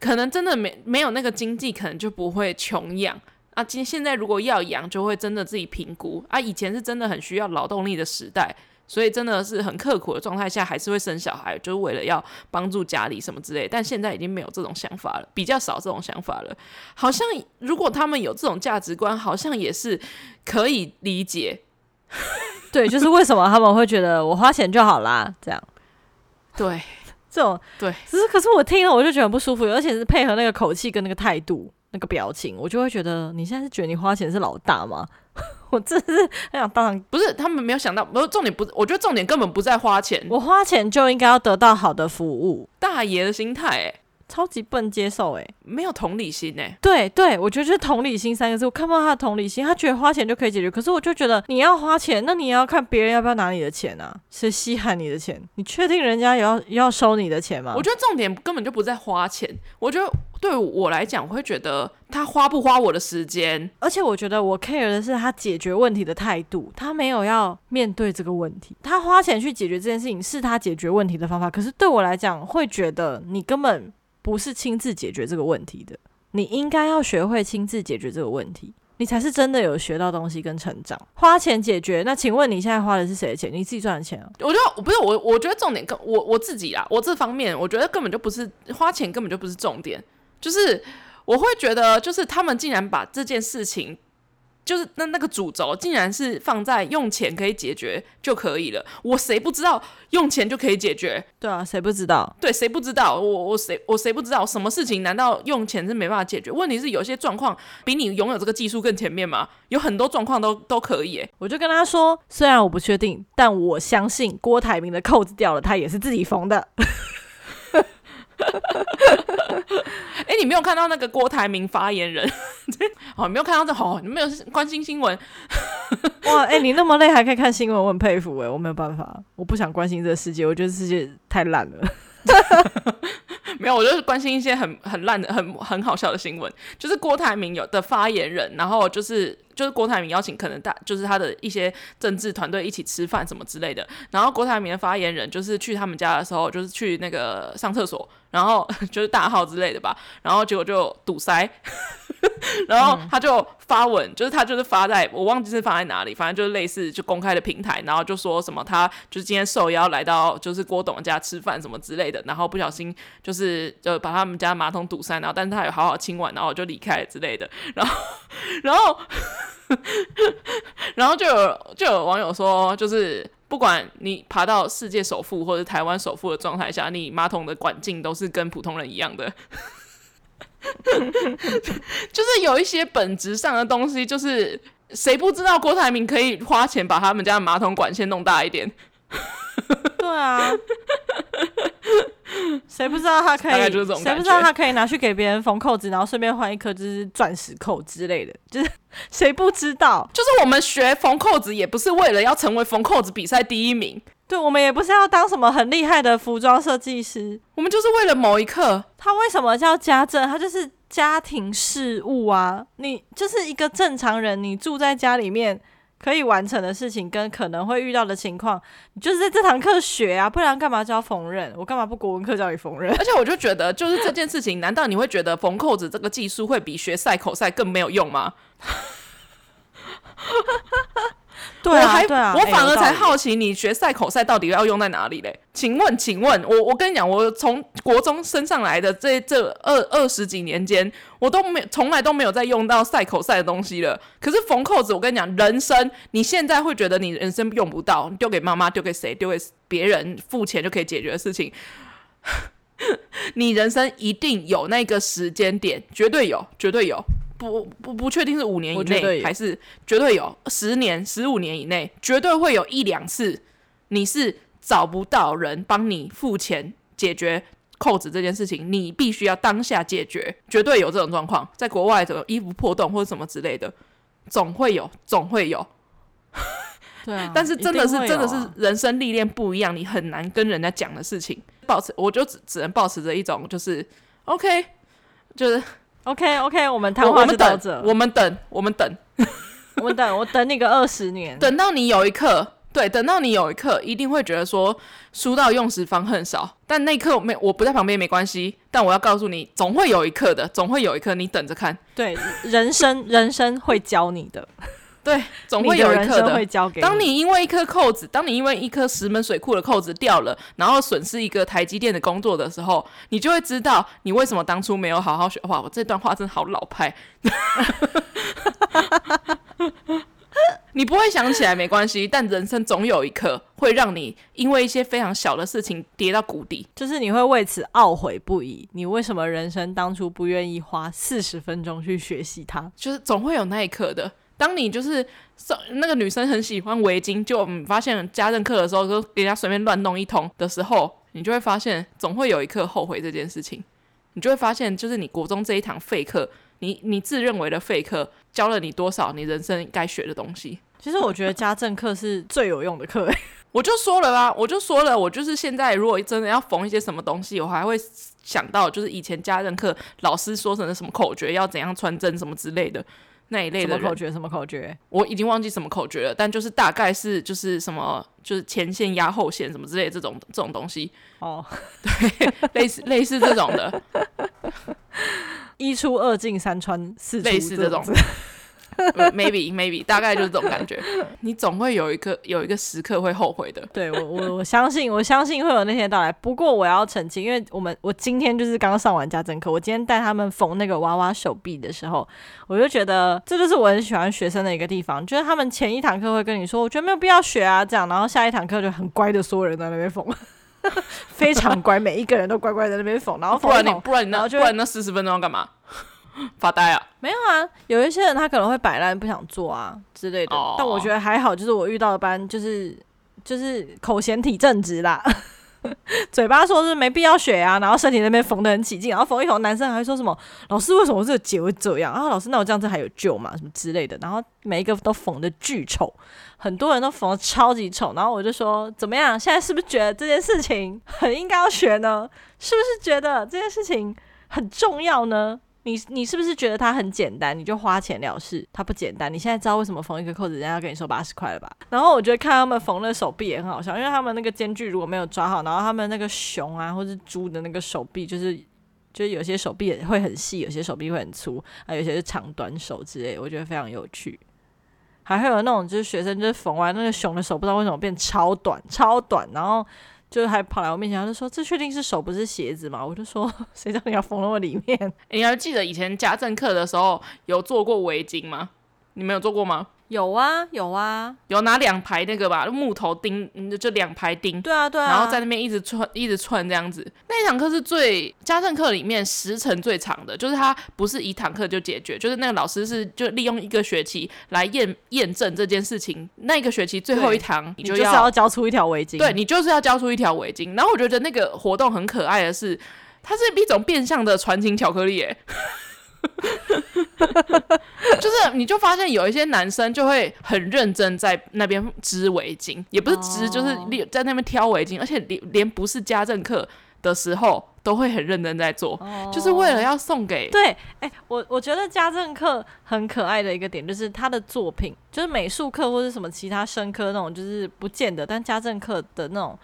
可能真的没没有那个经济，可能就不会穷养啊。今现在如果要养，就会真的自己评估啊。以前是真的很需要劳动力的时代，所以真的是很刻苦的状态下，还是会生小孩，就是为了要帮助家里什么之类。但现在已经没有这种想法了，比较少这种想法了。好像如果他们有这种价值观，好像也是可以理解。对，就是为什么他们会觉得我花钱就好啦？这样，对，这种对，只是可是我听了我就觉得很不舒服，而且是配合那个口气跟那个态度、那个表情，我就会觉得你现在是觉得你花钱是老大吗？[LAUGHS] 我真是很想当场，不是他们没有想到，不是重点不是，我觉得重点根本不在花钱，我花钱就应该要得到好的服务，大爷的心态哎、欸。超级笨，接受哎，没有同理心哎。对对，我觉得就是同理心三个字，我看不到他的同理心。他觉得花钱就可以解决，可是我就觉得你要花钱，那你也要看别人要不要拿你的钱啊？谁稀罕你的钱？你确定人家也要要收你的钱吗？我觉得重点根本就不在花钱。我觉得对我来讲，我会觉得他花不花我的时间，而且我觉得我 care 的是他解决问题的态度。他没有要面对这个问题，他花钱去解决这件事情是他解决问题的方法。可是对我来讲，会觉得你根本。不是亲自解决这个问题的，你应该要学会亲自解决这个问题，你才是真的有学到东西跟成长。花钱解决，那请问你现在花的是谁的钱？你自己赚的钱啊？我觉得不是我，我觉得重点跟我我自己啦，我这方面我觉得根本就不是花钱，根本就不是重点，就是我会觉得，就是他们竟然把这件事情。就是那那个主轴，竟然是放在用钱可以解决就可以了。我谁不知道用钱就可以解决？对啊，谁不知道？对，谁不知道？我我谁我谁不知道？什么事情难道用钱是没办法解决？问题是有些状况比你拥有这个技术更前面吗？有很多状况都都可以。我就跟他说，虽然我不确定，但我相信郭台铭的扣子掉了，他也是自己缝的。[LAUGHS] 哎、欸，你没有看到那个郭台铭发言人？[LAUGHS] 哦，你没有看到这？好、哦，你没有关心新闻？[LAUGHS] 哇，哎、欸，你那么累还可以看新闻，我很佩服哎，我没有办法，我不想关心这个世界，我觉得世界太烂了。没有，我就是关心一些很很烂的、很很好笑的新闻，就是郭台铭有的发言人，然后就是。就是郭台铭邀请可能大，就是他的一些政治团队一起吃饭什么之类的。然后郭台铭的发言人就是去他们家的时候，就是去那个上厕所，然后 [LAUGHS] 就是大号之类的吧。然后结果就堵塞，[LAUGHS] 然后他就发文，就是他就是发在我忘记是发在哪里，反正就是类似就公开的平台，然后就说什么他就是今天受邀来到就是郭董家吃饭什么之类的，然后不小心就是就把他们家马桶堵塞，然后但是他有好好清完，然后就离开了之类的。然后，然后。[LAUGHS] 然后就有就有网友说，就是不管你爬到世界首富或者台湾首富的状态下，你马桶的管径都是跟普通人一样的，[LAUGHS] 就是有一些本质上的东西，就是谁不知道郭台铭可以花钱把他们家的马桶管线弄大一点？[LAUGHS] 对啊。[LAUGHS] 谁不知道他可以？谁不知道他可以拿去给别人缝扣子，然后顺便换一颗就是钻石扣之类的？[LAUGHS] 就是谁不知道？就是我们学缝扣子也不是为了要成为缝扣子比赛第一名，对，我们也不是要当什么很厉害的服装设计师，我们就是为了某一刻。他为什么叫家政？他就是家庭事务啊！你就是一个正常人，你住在家里面。可以完成的事情跟可能会遇到的情况，你就是在这堂课学啊，不然干嘛教缝纫？我干嘛不国文课教你缝纫？而且我就觉得，就是这件事情，难道你会觉得缝扣子这个技术会比学赛口赛更没有用吗？[LAUGHS] 对啊，我还我反而才好奇，你学赛口赛到底要用在哪里嘞？请问，请问我，我跟你讲，我从国中升上来的这这二二十几年间，我都没从来都没有再用到赛口赛的东西了。可是缝扣子，我跟你讲，人生你现在会觉得你人生用不到，丢给妈妈，丢给谁，丢给别人，付钱就可以解决的事情，[LAUGHS] 你人生一定有那个时间点，绝对有，绝对有。不不不确定是五年以内还是绝对有十年、十五年以内，绝对会有一两次你是找不到人帮你付钱解决扣子这件事情，你必须要当下解决，绝对有这种状况。在国外的衣服破洞或者什么之类的，总会有，总会有。[LAUGHS] 对啊，[LAUGHS] 但是真的是、啊、真的是人生历练不一样，你很难跟人家讲的事情。保持，我就只只能保持着一种，就是 OK，就是 OK OK，我们谈话就到这，我们等，我们等，我们等，我等你个二十年，[LAUGHS] 等到你有一刻，对，等到你有一刻，一定会觉得说，书到用时方恨少。但那一刻没，我不在旁边没关系。但我要告诉你，总会有一刻的，总会有一刻，你等着看。对，人生，人生会教你的。对，总会有一刻的。的当你因为一颗扣子，当你因为一颗石门水库的扣子掉了，然后损失一个台积电的工作的时候，你就会知道你为什么当初没有好好学。哇，我这段话真的好老派。[LAUGHS] 你不会想起来没关系，但人生总有一刻会让你因为一些非常小的事情跌到谷底，就是你会为此懊悔不已。你为什么人生当初不愿意花四十分钟去学习它？就是总会有那一刻的。当你就是那个女生很喜欢围巾，就发现家政课的时候，就给人家随便乱弄一通的时候，你就会发现，总会有一刻后悔这件事情。你就会发现，就是你国中这一堂废课，你你自认为的废课，教了你多少你人生该学的东西。其实我觉得家政课是最有用的课。我就说了吧，我就说了，我就是现在如果真的要缝一些什么东西，我还会想到，就是以前家政课老师说成的什么口诀，要怎样穿针什么之类的。那一类的什么口诀？什么口诀？我已经忘记什么口诀了，但就是大概是就是什么，就是前线压后线什么之类的这种这种东西。哦，对，[LAUGHS] 类似类似这种的，[LAUGHS] 一出二进三穿四出，类似这种。Maybe [LAUGHS] maybe 大概就是这种感觉，你总会有一个有一个时刻会后悔的。对我我我相信我相信会有那天到来。不过我要澄清，因为我们我今天就是刚上完家政课，我今天带他们缝那个娃娃手臂的时候，我就觉得这就是我很喜欢学生的一个地方，就是他们前一堂课会跟你说，我觉得没有必要学啊这样，然后下一堂课就很乖的所有人在那边缝，[LAUGHS] 非常乖，每一个人都乖乖在那边缝，然后缝不然你不然你那不然那四十分钟要干嘛？[LAUGHS] 发呆啊？没有啊，有一些人他可能会摆烂，不想做啊之类的。Oh. 但我觉得还好，就是我遇到的班就是就是口嫌体正直啦，[LAUGHS] 嘴巴说是没必要学啊，然后身体那边缝得很起劲，然后缝一缝，男生还说什么老师为什么这个结会这样？然后老师那我这样子还有救吗？什么之类的，然后每一个都缝的巨丑，很多人都缝的超级丑，然后我就说怎么样？现在是不是觉得这件事情很应该要学呢？是不是觉得这件事情很重要呢？你你是不是觉得它很简单，你就花钱了事？它不简单。你现在知道为什么缝一个扣子人家要跟你收八十块了吧？然后我觉得看他们缝那手臂也很好笑，因为他们那个间距如果没有抓好，然后他们那个熊啊或是猪的那个手臂，就是就是有些手臂也会很细，有些手臂会很粗，啊，有些是长短手之类，我觉得非常有趣。还会有那种就是学生就是缝完那个熊的手，不知道为什么变超短超短，然后。就是还跑来我面前，他就说：“这确定是手不是鞋子吗？”我就说：“谁叫你要缝那么里面？”，你还记得以前家政课的时候有做过围巾吗？你没有做过吗？有啊，有啊，有拿两排那个吧，木头钉，就两排钉。对啊，对啊。然后在那边一直串，一直串这样子。那一堂课是最家政课里面时程最长的，就是它不是一堂课就解决，就是那个老师是就利用一个学期来验验证这件事情。那个学期最后一堂，你就要，你就是要交出一条围巾。对，你就是要交出一条围巾。然后我觉得那个活动很可爱的是，它是一种变相的传情巧克力，哎。[LAUGHS] 就是，你就发现有一些男生就会很认真在那边织围巾，也不是织，就是在那边挑围巾，而且连连不是家政课的时候都会很认真在做，就是为了要送给。对，哎、欸，我我觉得家政课很可爱的一个点就是他的作品，就是美术课或者什么其他生科那种，就是不见得，但家政课的那种。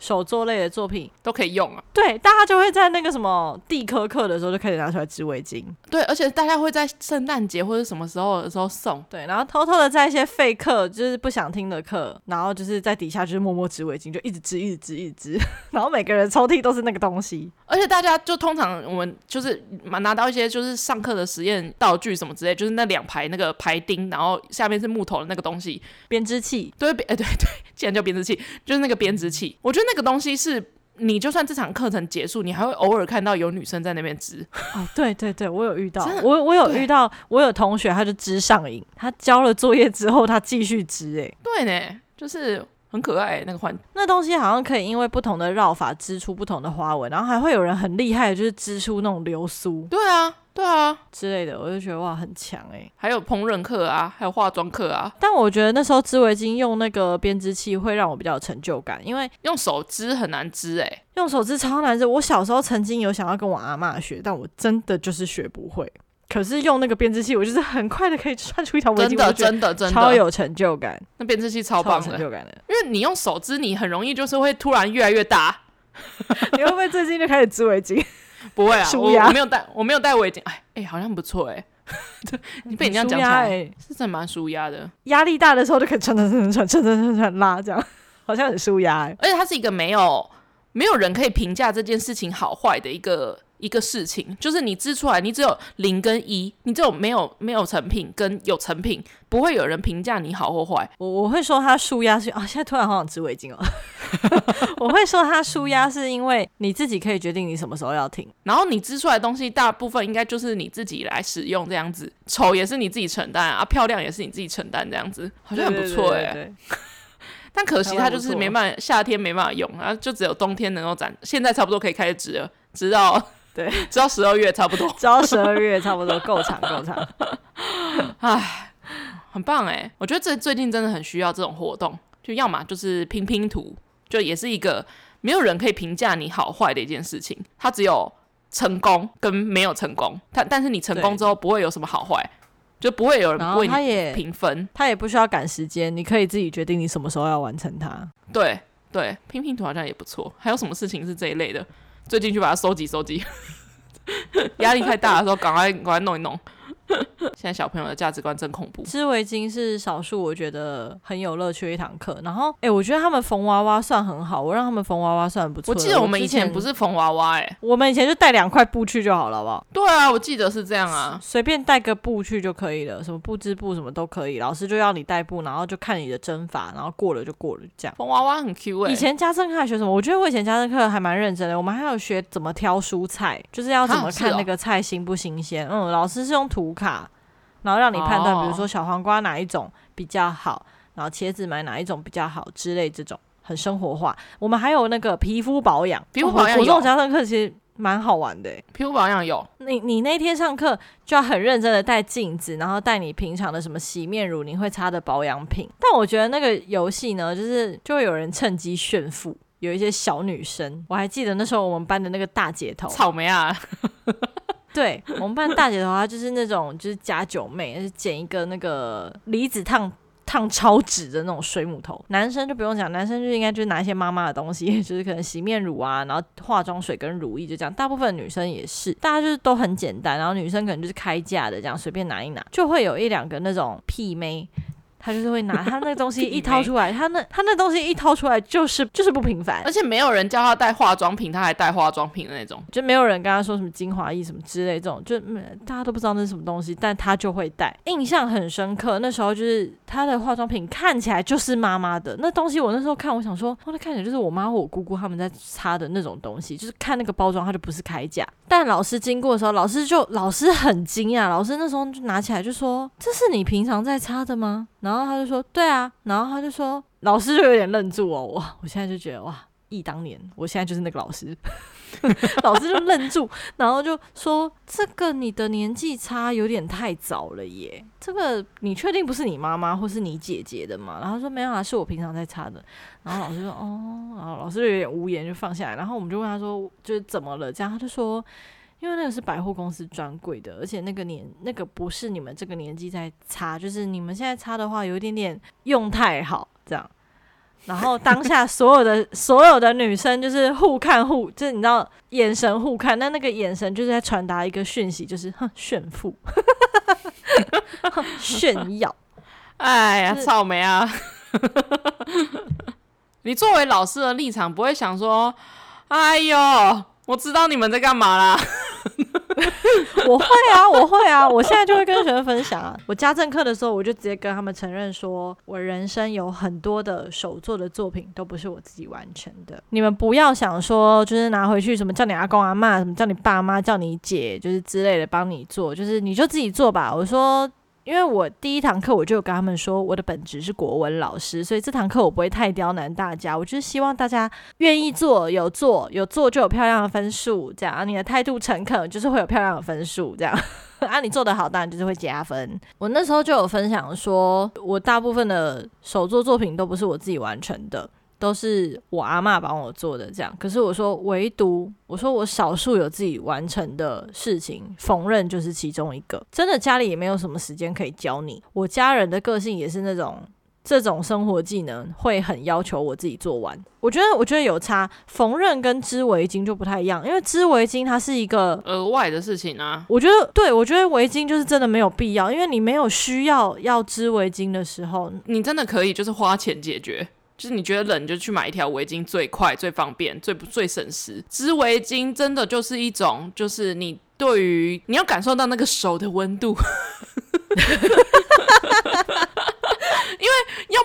手作类的作品。都可以用啊，对，大家就会在那个什么地科课的时候就开始拿出来织围巾，对，而且大家会在圣诞节或者什么时候的时候送，对，然后偷偷的在一些废课，就是不想听的课，然后就是在底下就是默默织围巾，就一直织，一直织，一直织，[LAUGHS] 然后每个人抽屉都是那个东西，而且大家就通常我们就是拿到一些就是上课的实验道具什么之类，就是那两排那个排钉，然后下面是木头的那个东西，编织器，对，哎、欸、对对，既然叫编织器，就是那个编织器，我觉得。那个东西是你就算这场课程结束，你还会偶尔看到有女生在那边织。哦，对对对，我有遇到，我我有遇到，我有同学他就织上瘾，他交了作业之后他继续织，哎，对呢，就是。很可爱，那个环那东西好像可以因为不同的绕法织出不同的花纹，然后还会有人很厉害，就是织出那种流苏，对啊，对啊之类的，我就觉得哇，很强哎。还有烹饪课啊，还有化妆课啊。但我觉得那时候织围巾用那个编织器会让我比较有成就感，因为用手织很难织哎，用手织超难织。我小时候曾经有想要跟我阿嬷学，但我真的就是学不会。可是用那个编织器，我就是很快的可以穿出一条围巾，真的真的真的超有成就感。那编织器超棒的，超有成就感的。因为你用手织，你很容易就是会突然越来越大。[LAUGHS] 你会不会最近就开始织围巾？[LAUGHS] 不会啊，我我没有戴，我没有戴围巾。哎哎，好像不错哎。[LAUGHS] 你被你这样讲出来，欸、是真的蛮舒压的。压力大的时候就可以穿穿穿穿穿穿穿穿拉，这样 [LAUGHS] 好像很舒压欸。而且它是一个没有没有人可以评价这件事情好坏的一个。一个事情就是你织出来，你只有零跟一，你只有没有没有成品跟有成品，不会有人评价你好或坏。我我会说它舒压是啊，现在突然好想织围巾哦。[LAUGHS] 我会说它舒压是因为你自己可以决定你什么时候要停，然后你织出来的东西大部分应该就是你自己来使用这样子，丑也是你自己承担啊，漂亮也是你自己承担这样子，好像很不错哎、欸。[LAUGHS] 但可惜它就是没办法，夏天没办法用啊，就只有冬天能够展。现在差不多可以开始织了，直到。对，直到十二月差不多，直到十二月差不多够长够长。哎，很棒哎！我觉得这最近真的很需要这种活动，就要么就是拼拼图，就也是一个没有人可以评价你好坏的一件事情，它只有成功跟没有成功。但但是你成功之后不会有什么好坏，就不会有人为你评分，他也不需要赶时间，你可以自己决定你什么时候要完成它。对对，拼拼图好像也不错。还有什么事情是这一类的？最近去把它收集收集，[LAUGHS] 压力太大的时候，赶快赶快弄一弄。[LAUGHS] 现在小朋友的价值观真恐怖。织围巾是少数我觉得很有乐趣的一堂课。然后，哎、欸，我觉得他们缝娃娃算很好，我让他们缝娃娃算不错。我记得我们以前不是缝娃娃、欸，哎，我们以前就带两块布去就好了，好不好？对啊，我记得是这样啊，随便带个布去就可以了，什么布织布什么都可以。老师就要你带布，然后就看你的针法，然后过了就过了，这样。缝娃娃很 Q 哎、欸。以前家政课还学什么？我觉得我以前家政课还蛮认真的。我们还有学怎么挑蔬菜，就是要怎么看那个菜新不新鲜。哦、嗯，老师是用图卡。然后让你判断，比如说小黄瓜哪一种比较好，然后茄子买哪一种比较好之类，这种很生活化。我们还有那个皮肤保养，皮肤保养有。我这种家政课其实蛮好玩的。皮肤保养有。你你那天上课就要很认真的带镜子，然后带你平常的什么洗面乳，你会擦的保养品。但我觉得那个游戏呢，就是就会有人趁机炫富，有一些小女生，我还记得那时候我们班的那个大姐头，草莓啊。对，我们班大姐的话，就是那种就是假九妹，就是捡一个那个离子烫烫超直的那种水母头。男生就不用讲，男生就应该就拿一些妈妈的东西，[LAUGHS] 就是可能洗面乳啊，然后化妆水跟乳液就这样。大部分女生也是，大家就是都很简单，然后女生可能就是开价的这样随便拿一拿，就会有一两个那种屁妹。他就是会拿他那东西 [LAUGHS] 一掏出来，他那他那东西一掏出来就是就是不平凡，而且没有人叫他带化妆品，他还带化妆品的那种，就没有人跟他说什么精华液什么之类这种，就大家都不知道那是什么东西，但他就会带，印象很深刻。那时候就是他的化妆品看起来就是妈妈的那东西，我那时候看，我想说，那看起来就是我妈或我姑姑他们在擦的那种东西，就是看那个包装，它就不是铠甲。但老师经过的时候，老师就老师很惊讶，老师那时候就拿起来就说：“这是你平常在擦的吗？”然后他就说：“对啊。”然后他就说：“老师就有点愣住哦，哇！我现在就觉得哇，忆当年，我现在就是那个老师。[LAUGHS] ”老师就愣住，然后就说：“这个你的年纪差有点太早了耶，这个你确定不是你妈妈或是你姐姐的吗？”然后说：“没有啊，是我平常在擦的。”然后老师说：“哦。”然后老师就有点无言，就放下来。然后我们就问他说：“就是怎么了？”这样他就说。因为那个是百货公司专柜的，而且那个年那个不是你们这个年纪在擦，就是你们现在擦的话有一点点用太好这样。然后当下所有的所有的女生就是互看互，就是你知道眼神互看，那那个眼神就是在传达一个讯息，就是哼炫富，炫耀。哎呀，草莓啊！[LAUGHS] 你作为老师的立场，不会想说，哎呦。我知道你们在干嘛啦，[LAUGHS] 我会啊，我会啊，我现在就会跟学生分享啊。我家政课的时候，我就直接跟他们承认说，我人生有很多的手作的作品都不是我自己完成的。你们不要想说，就是拿回去什么叫你阿公阿嬷，什么叫你爸妈，叫你姐，就是之类的帮你做，就是你就自己做吧。我说。因为我第一堂课我就跟他们说，我的本职是国文老师，所以这堂课我不会太刁难大家。我就是希望大家愿意做，有做有做就有漂亮的分数，这样啊，你的态度诚恳就是会有漂亮的分数，这样 [LAUGHS] 啊，你做得好当然就是会加分。我那时候就有分享说，我大部分的手作作品都不是我自己完成的。都是我阿嬷帮我做的，这样。可是我说，唯独我说我少数有自己完成的事情，缝纫就是其中一个。真的家里也没有什么时间可以教你。我家人的个性也是那种，这种生活技能会很要求我自己做完。我觉得，我觉得有差。缝纫跟织围巾就不太一样，因为织围巾它是一个额外的事情啊。我觉得，对，我觉得围巾就是真的没有必要，因为你没有需要要织围巾的时候，你真的可以就是花钱解决。就是你觉得冷，就去买一条围巾，最快、最方便、最不最省时。织围巾真的就是一种，就是你对于你要感受到那个手的温度。[LAUGHS]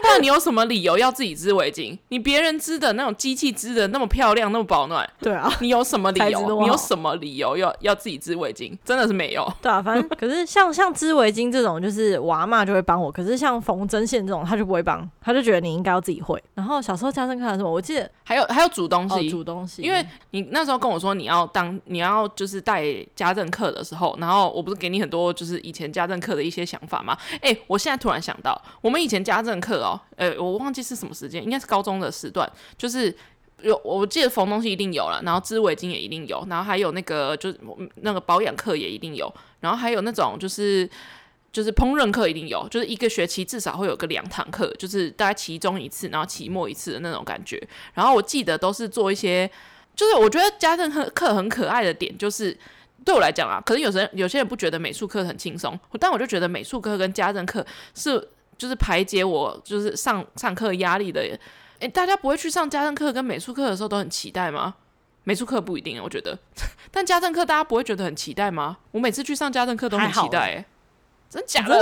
因为要不然你有什么理由要自己织围巾？你别人织的那种机器织的那么漂亮，那么保暖，对啊，你有什么理由？你有什么理由要要自己织围巾？真的是没有。对啊，反正可是像像织围巾这种，就是我阿嬷就会帮我。可是像缝针线这种，他就不会帮，他就觉得你应该要自己会。然后小时候家政课还什么，我记得还有还有煮东西，哦、煮东西。因为你那时候跟我说你要当你要就是带家政课的时候，然后我不是给你很多就是以前家政课的一些想法吗？哎、欸，我现在突然想到，我们以前家政课哦。呃、我忘记是什么时间，应该是高中的时段，就是有我记得缝东西一定有了，然后织围巾也一定有，然后还有那个就是那个保养课也一定有，然后还有那种就是就是烹饪课一定有，就是一个学期至少会有个两堂课，就是大概期中一次，然后期末一次的那种感觉。然后我记得都是做一些，就是我觉得家政课课很可爱的点，就是对我来讲啊，可能有时有些人不觉得美术课很轻松，但我就觉得美术课跟家政课是。就是排解我就是上上课压力的，诶、欸，大家不会去上家政课跟美术课的时候都很期待吗？美术课不一定，我觉得，[LAUGHS] 但家政课大家不会觉得很期待吗？我每次去上家政课都很期待、欸，诶，真假的？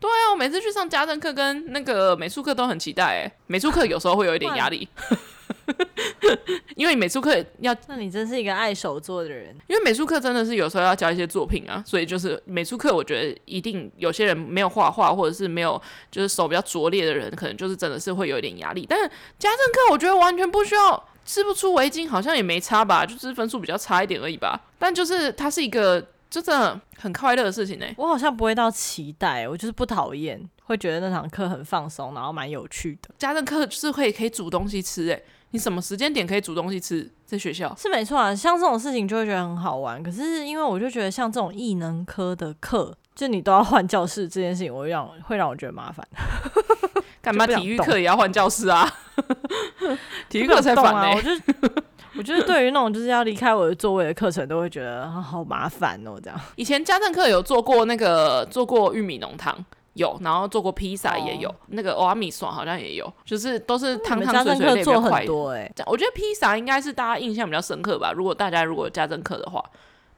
对啊，我每次去上家政课跟那个美术课都很期待，诶，美术课有时候会有一点压力。[LAUGHS] 因为美术课要，那你真是一个爱手作的人。因为美术课真的是有时候要教一些作品啊，所以就是美术课，我觉得一定有些人没有画画，或者是没有就是手比较拙劣的人，可能就是真的是会有一点压力。但是家政课，我觉得完全不需要，织不出围巾好像也没差吧，就是分数比较差一点而已吧。但就是它是一个就真的很快乐的事情呢、欸。我好像不会到期待，我就是不讨厌，会觉得那堂课很放松，然后蛮有趣的。家政课就是会可以煮东西吃、欸，诶。你什么时间点可以煮东西吃？在学校是没错啊，像这种事情就会觉得很好玩。可是因为我就觉得像这种异能科的课，就你都要换教室这件事情，我会让会让我觉得麻烦。[LAUGHS] 干嘛体育课也要换教室啊？[LAUGHS] 体育课才烦呢。我就我觉得对于那种就是要离开我的座位的课程，都会觉得好麻烦哦。这样以前家政课有做过那个做过玉米浓汤。有，然后做过披萨也有，哦、那个欧米爽好像也有，就是都是汤汤水水类比较快。多哎，我觉得披萨应该是大家印象比较深刻吧。如果大家如果有家政课的话，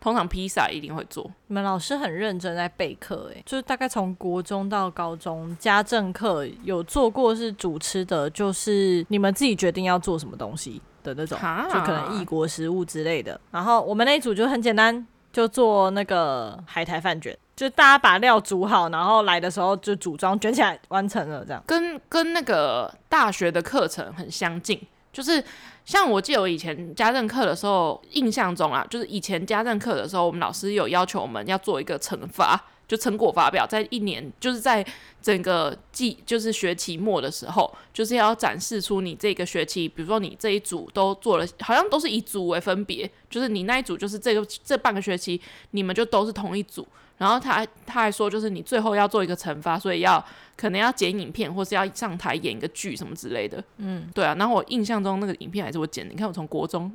通常披萨一定会做。你们老师很认真在备课哎，就是大概从国中到高中，家政课有做过是主吃的，就是你们自己决定要做什么东西的那种，就可能异国食物之类的。然后我们那一组就很简单，就做那个海苔饭卷。就大家把料煮好，然后来的时候就组装卷起来完成了，这样跟跟那个大学的课程很相近。就是像我记得我以前家政课的时候，印象中啊，就是以前家政课的时候，我们老师有要求我们要做一个惩罚，就成果发表，在一年就是在整个季就是学期末的时候，就是要展示出你这个学期，比如说你这一组都做了，好像都是以组为分别，就是你那一组就是这个这半个学期你们就都是同一组。然后他他还说，就是你最后要做一个惩罚，所以要可能要剪影片，或是要上台演一个剧什么之类的。嗯，对啊。然后我印象中那个影片还是我剪的，你看我从国中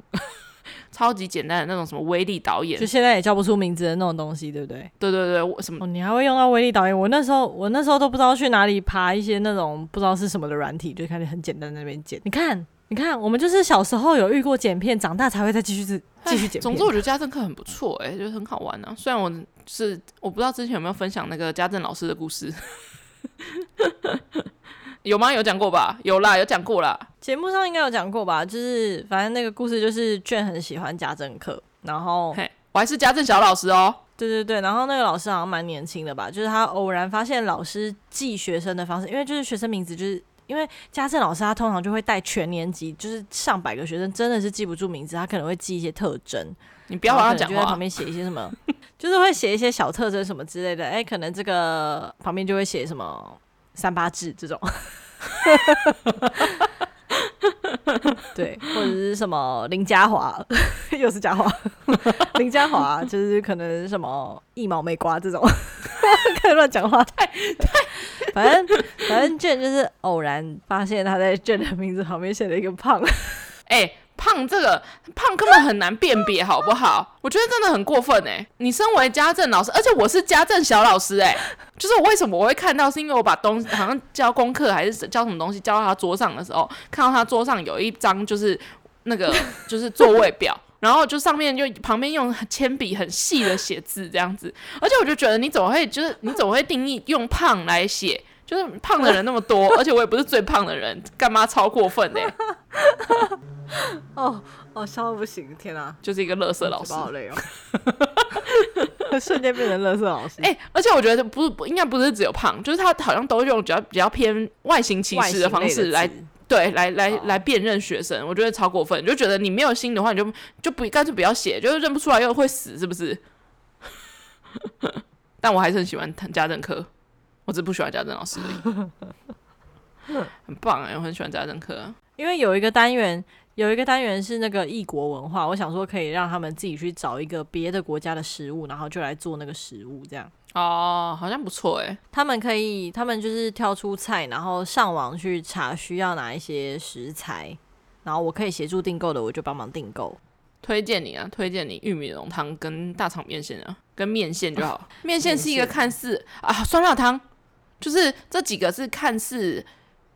[LAUGHS] 超级简单的那种什么威力导演，就现在也叫不出名字的那种东西，对不对？对对对，我什么、哦？你还会用到威力导演？我那时候我那时候都不知道去哪里爬一些那种不知道是什么的软体，就开始很简单在那边剪。你看你看，我们就是小时候有遇过剪片，长大才会再继续继续剪片。总之，我觉得家政课很不错，哎，就是很好玩呢、啊。虽然我是我不知道之前有没有分享那个家政老师的故事，有吗？有讲过吧？有啦，有讲过啦。节目上应该有讲过吧？就是反正那个故事就是卷很喜欢家政课，然后嘿，我还是家政小老师哦。对对对，然后那个老师好像蛮年轻的吧？就是他偶然发现老师记学生的方式，因为就是学生名字就是。因为家政老师他通常就会带全年级，就是上百个学生，真的是记不住名字，他可能会记一些特征。你不要往他讲话，就在旁边写一些什么，[LAUGHS] 就是会写一些小特征什么之类的。哎，可能这个旁边就会写什么三八制这种。[LAUGHS] 对，或者是什么林嘉华，[LAUGHS] 又是家华，林嘉华就是可能什么一毛没刮这种，开始乱讲话，太太，反正反正卷就是偶然发现他在卷的名字旁边写了一个胖，哎、欸。胖这个胖根本很难辨别，[LAUGHS] 好不好？我觉得真的很过分哎、欸！你身为家政老师，而且我是家政小老师哎、欸，就是我为什么我会看到，是因为我把东西好像教功课还是教什么东西教到他桌上的时候，看到他桌上有一张就是那个 [LAUGHS] 就是座位表，然后就上面就旁边用铅笔很细的写字这样子，而且我就觉得你怎么会就是你怎么会定义用胖来写？就是胖的人那么多，[LAUGHS] 而且我也不是最胖的人，干嘛超过分呢、欸？[LAUGHS] 哦哦，笑到不行！天啊，就是一个乐色老师，好累哦，[LAUGHS] 瞬间变成乐色老师。哎、欸，而且我觉得不是，应该不是只有胖，就是他好像都用比较比较偏外形歧视的方式来对来来来，来辨认学生，我觉得超过分。就觉得你没有心的话，你就就不干脆不要写，就是认不出来又会死，是不是？但我还是很喜欢谈家政课。我只不喜欢家政老师很棒哎、欸，我很喜欢家政课，因为有一个单元，有一个单元是那个异国文化，我想说可以让他们自己去找一个别的国家的食物，然后就来做那个食物，这样哦，好像不错哎、欸。他们可以，他们就是挑出菜，然后上网去查需要哪一些食材，然后我可以协助订购的，我就帮忙订购。推荐你啊，推荐你玉米浓汤跟大肠面线啊，跟面线就好。[LAUGHS] 面线是一个看似啊酸辣汤。就是这几个是看似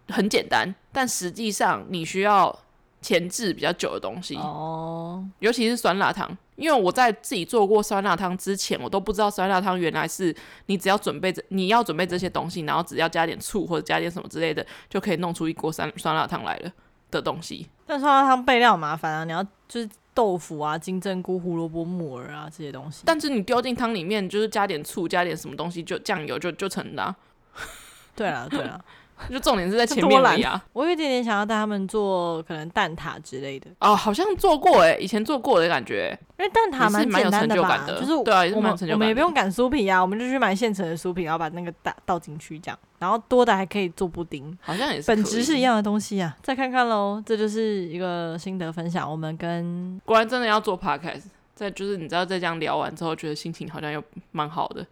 很简单，但实际上你需要前置比较久的东西哦。尤其是酸辣汤，因为我在自己做过酸辣汤之前，我都不知道酸辣汤原来是你只要准备这你要准备这些东西，然后只要加点醋或者加点什么之类的，就可以弄出一锅酸酸辣汤来了的东西。但酸辣汤备料麻烦啊，你要就是豆腐啊、金针菇、胡萝卜、木耳啊这些东西。但是你丢进汤里面，就是加点醋、加点什么东西，就酱油就就成了啊。[LAUGHS] 对了对了，[LAUGHS] 就重点是在前面而已啊。[LAUGHS] 我有一点点想要带他们做可能蛋挞之类的哦，好像做过哎，以前做过的感觉。因为蛋挞蛮简单的吧，的就是对啊，我们我们也不用擀酥皮啊，我们就去买现成的酥皮，然后把那个倒倒进去这样，然后多的还可以做布丁，好像也是本质是一样的东西啊。再看看喽，这就是一个心得分享。我们跟果然真的要做 podcast，再就是你知道，在这样聊完之后，觉得心情好像又蛮好的。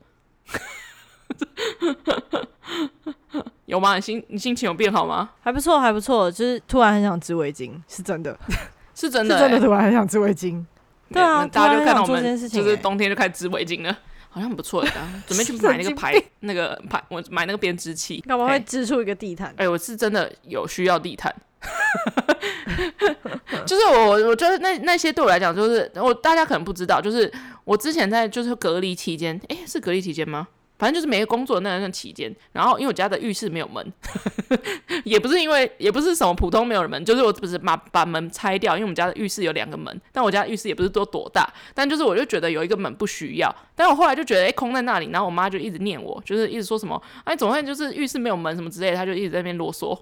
[LAUGHS] 有吗？你心你心情有变好吗？还不错，还不错。就是突然很想织围巾，是真的，[LAUGHS] 是真的、欸，是真的突然很想织围巾。对啊，大家就看到我们，欸、就是冬天就开始织围巾了，好像很不错的。准备去 [LAUGHS] 买那个牌，那个牌，我买那个编织器，干嘛会织出一个地毯？哎、欸，我是真的有需要地毯。就是我，我觉得那那些对我来讲，就是我大家可能不知道，就是我之前在就是隔离期间，哎、欸，是隔离期间吗？反正就是没工作的那段期间，然后因为我家的浴室没有门，[LAUGHS] 也不是因为也不是什么普通没有门，就是我不是把把门拆掉，因为我们家的浴室有两个门，但我家浴室也不是多多大，但就是我就觉得有一个门不需要，但我后来就觉得哎、空在那里，然后我妈就一直念我，就是一直说什么哎总会就是浴室没有门什么之类的，她就一直在那边啰嗦，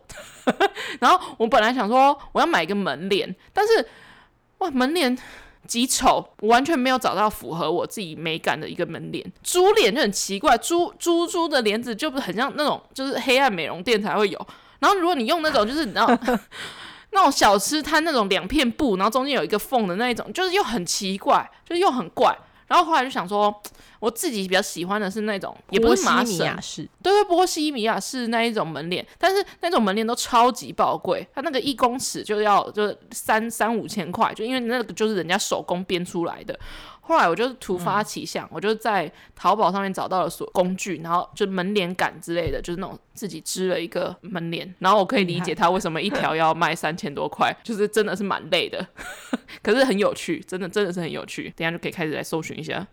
[LAUGHS] 然后我本来想说我要买一个门帘，但是哇门帘。极丑，我完全没有找到符合我自己美感的一个门帘。猪脸就很奇怪，猪猪猪的帘子就不是很像那种，就是黑暗美容店才会有。然后如果你用那种，就是你知道 [LAUGHS] 那种小吃摊那种两片布，然后中间有一个缝的那一种，就是又很奇怪，就是又很怪。然后后来就想说，我我自己比较喜欢的是那种，也不是麻绳式，对对，波西米亚式那一种门帘，但是那种门帘都超级宝贵，它那个一公尺就要就三三五千块，就因为那个就是人家手工编出来的。后来我就突发奇想，嗯、我就在淘宝上面找到了所工具，然后就门帘杆之类的，就是那种自己织了一个门帘，然后我可以理解他为什么一条要卖三千多块，[LAUGHS] 就是真的是蛮累的，[LAUGHS] 可是很有趣，真的真的是很有趣。等一下就可以开始来搜寻一下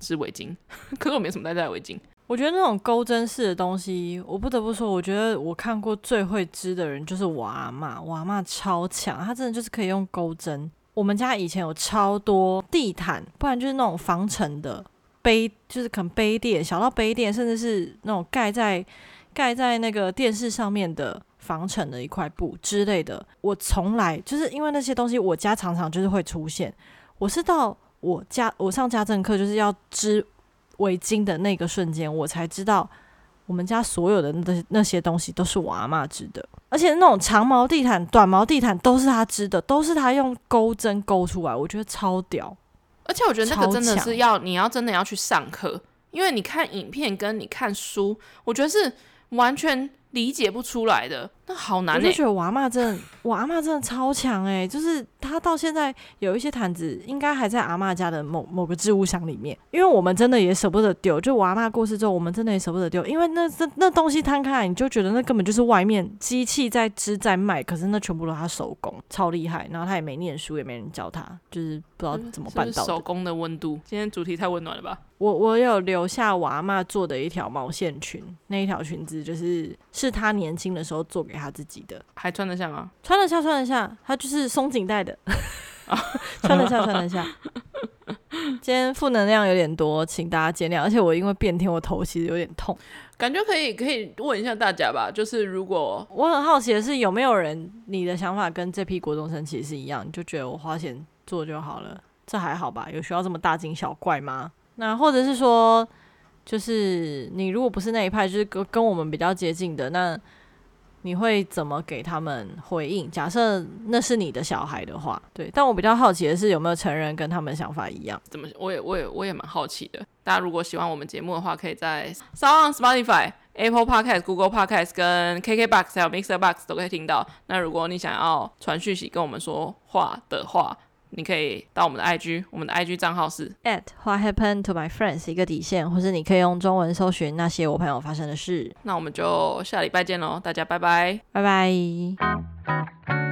织围巾，[LAUGHS] 可是我没什么带在围巾。我觉得那种钩针式的东西，我不得不说，我觉得我看过最会织的人就是我阿嬷，我阿嬷超强，她真的就是可以用钩针。我们家以前有超多地毯，不然就是那种防尘的杯，就是可能杯垫，小到杯垫，甚至是那种盖在盖在那个电视上面的防尘的一块布之类的。我从来就是因为那些东西，我家常常就是会出现。我是到我家我上家政课就是要织围巾的那个瞬间，我才知道。我们家所有的那那些东西都是我阿嬷织的，而且那种长毛地毯、短毛地毯都是他织的，都是他用钩针钩出来，我觉得超屌。而且我觉得那个真的是要你要真的要去上课，因为你看影片跟你看书，我觉得是完全。理解不出来的，那好难、欸。我就觉得我阿嬷真的，我阿嬷真的超强哎、欸！就是她到现在有一些毯子，应该还在阿妈家的某某个置物箱里面。因为我们真的也舍不得丢，就我阿嬷过世之后，我们真的也舍不得丢，因为那那那东西摊开来，你就觉得那根本就是外面机器在织在卖，可是那全部都是她手工，超厉害。然后她也没念书，也没人教她，就是不知道怎么办到手工的温度，今天主题太温暖了吧？我我有留下我阿嬷做的一条毛线裙，那一条裙子就是是他年轻的时候做给他自己的，还穿得下吗？穿得下，穿得下，他就是松紧带的，[LAUGHS] 穿得下，穿得下。今天负能量有点多，请大家见谅。而且我因为变天，我头其实有点痛，感觉可以可以问一下大家吧，就是如果我很好奇的是，有没有人你的想法跟这批国中生其实是一样，你就觉得我花钱做就好了，这还好吧？有需要这么大惊小怪吗？那或者是说，就是你如果不是那一派，就是跟跟我们比较接近的，那你会怎么给他们回应？假设那是你的小孩的话，对。但我比较好奇的是，有没有成人跟他们想法一样？怎么？我也我也我也蛮好奇的。大家如果喜欢我们节目的话，可以在 Sound，Spotify、Apple Podcast、Google Podcast 跟 KKBox 还有 Mixer Box 都可以听到。那如果你想要传讯息跟我们说话的话，你可以到我们的 IG，我们的 IG 账号是 at What happened to my friends 一个底线，或是你可以用中文搜寻那些我朋友发生的事。那我们就下礼拜见喽，大家拜拜，拜拜。